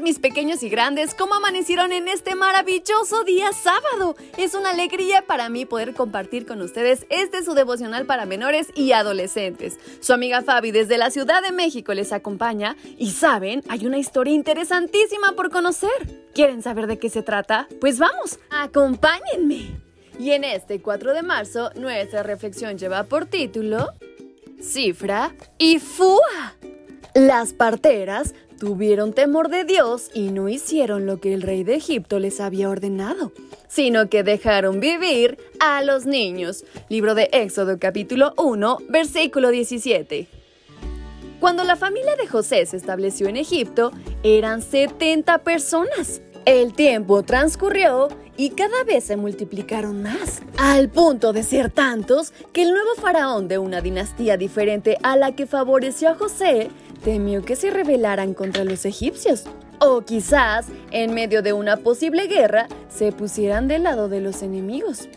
Mis pequeños y grandes, ¿cómo amanecieron en este maravilloso día sábado? Es una alegría para mí poder compartir con ustedes este su devocional para menores y adolescentes. Su amiga Fabi desde la Ciudad de México les acompaña y saben, hay una historia interesantísima por conocer. ¿Quieren saber de qué se trata? Pues vamos, acompáñenme. Y en este 4 de marzo, nuestra reflexión lleva por título Cifra y Fua. Las parteras tuvieron temor de Dios y no hicieron lo que el rey de Egipto les había ordenado, sino que dejaron vivir a los niños. Libro de Éxodo capítulo 1, versículo 17. Cuando la familia de José se estableció en Egipto, eran 70 personas. El tiempo transcurrió y cada vez se multiplicaron más, al punto de ser tantos que el nuevo faraón de una dinastía diferente a la que favoreció a José temió que se rebelaran contra los egipcios. O quizás, en medio de una posible guerra, se pusieran del lado de los enemigos.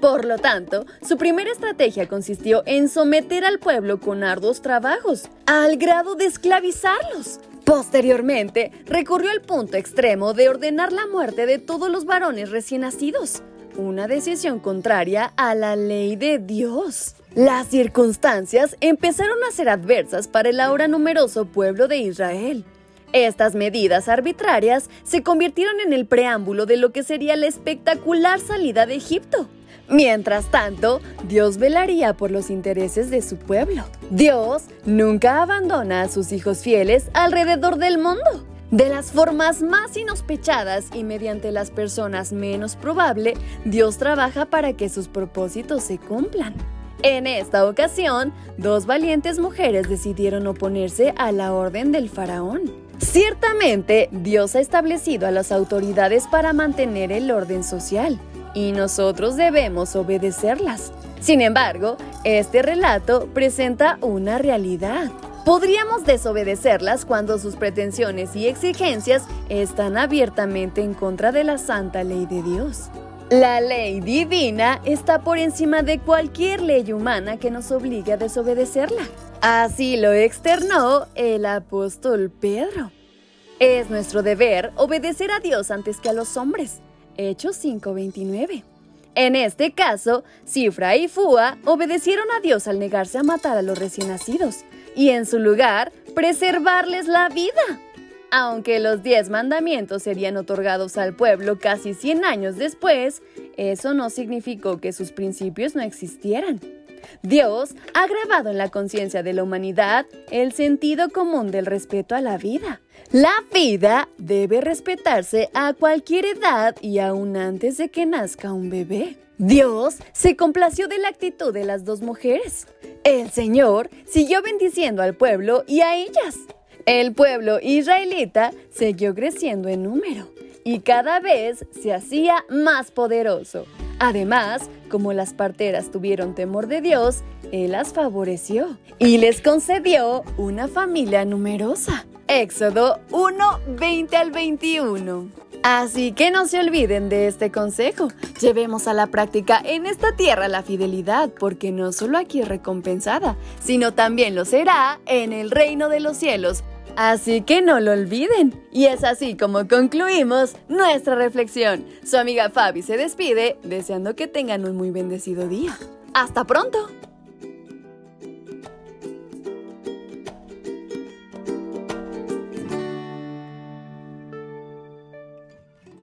Por lo tanto, su primera estrategia consistió en someter al pueblo con arduos trabajos, al grado de esclavizarlos. Posteriormente, recurrió al punto extremo de ordenar la muerte de todos los varones recién nacidos, una decisión contraria a la ley de Dios. Las circunstancias empezaron a ser adversas para el ahora numeroso pueblo de Israel. Estas medidas arbitrarias se convirtieron en el preámbulo de lo que sería la espectacular salida de Egipto. Mientras tanto, Dios velaría por los intereses de su pueblo. Dios nunca abandona a sus hijos fieles alrededor del mundo. De las formas más inhospechadas y mediante las personas menos probable, Dios trabaja para que sus propósitos se cumplan. En esta ocasión, dos valientes mujeres decidieron oponerse a la orden del faraón. Ciertamente, Dios ha establecido a las autoridades para mantener el orden social, y nosotros debemos obedecerlas. Sin embargo, este relato presenta una realidad. Podríamos desobedecerlas cuando sus pretensiones y exigencias están abiertamente en contra de la santa ley de Dios. La ley divina está por encima de cualquier ley humana que nos obligue a desobedecerla. Así lo externó el apóstol Pedro. Es nuestro deber obedecer a Dios antes que a los hombres. Hechos 5:29. En este caso, Cifra y Fua obedecieron a Dios al negarse a matar a los recién nacidos y en su lugar preservarles la vida. Aunque los diez mandamientos serían otorgados al pueblo casi 100 años después, eso no significó que sus principios no existieran. Dios ha grabado en la conciencia de la humanidad el sentido común del respeto a la vida. La vida debe respetarse a cualquier edad y aún antes de que nazca un bebé. Dios se complació de la actitud de las dos mujeres. El Señor siguió bendiciendo al pueblo y a ellas. El pueblo israelita siguió creciendo en número y cada vez se hacía más poderoso. Además, como las parteras tuvieron temor de Dios, Él las favoreció y les concedió una familia numerosa. Éxodo 1, 20 al 21. Así que no se olviden de este consejo. Llevemos a la práctica en esta tierra la fidelidad, porque no solo aquí es recompensada, sino también lo será en el reino de los cielos. Así que no lo olviden. Y es así como concluimos nuestra reflexión. Su amiga Fabi se despide deseando que tengan un muy bendecido día. ¡Hasta pronto!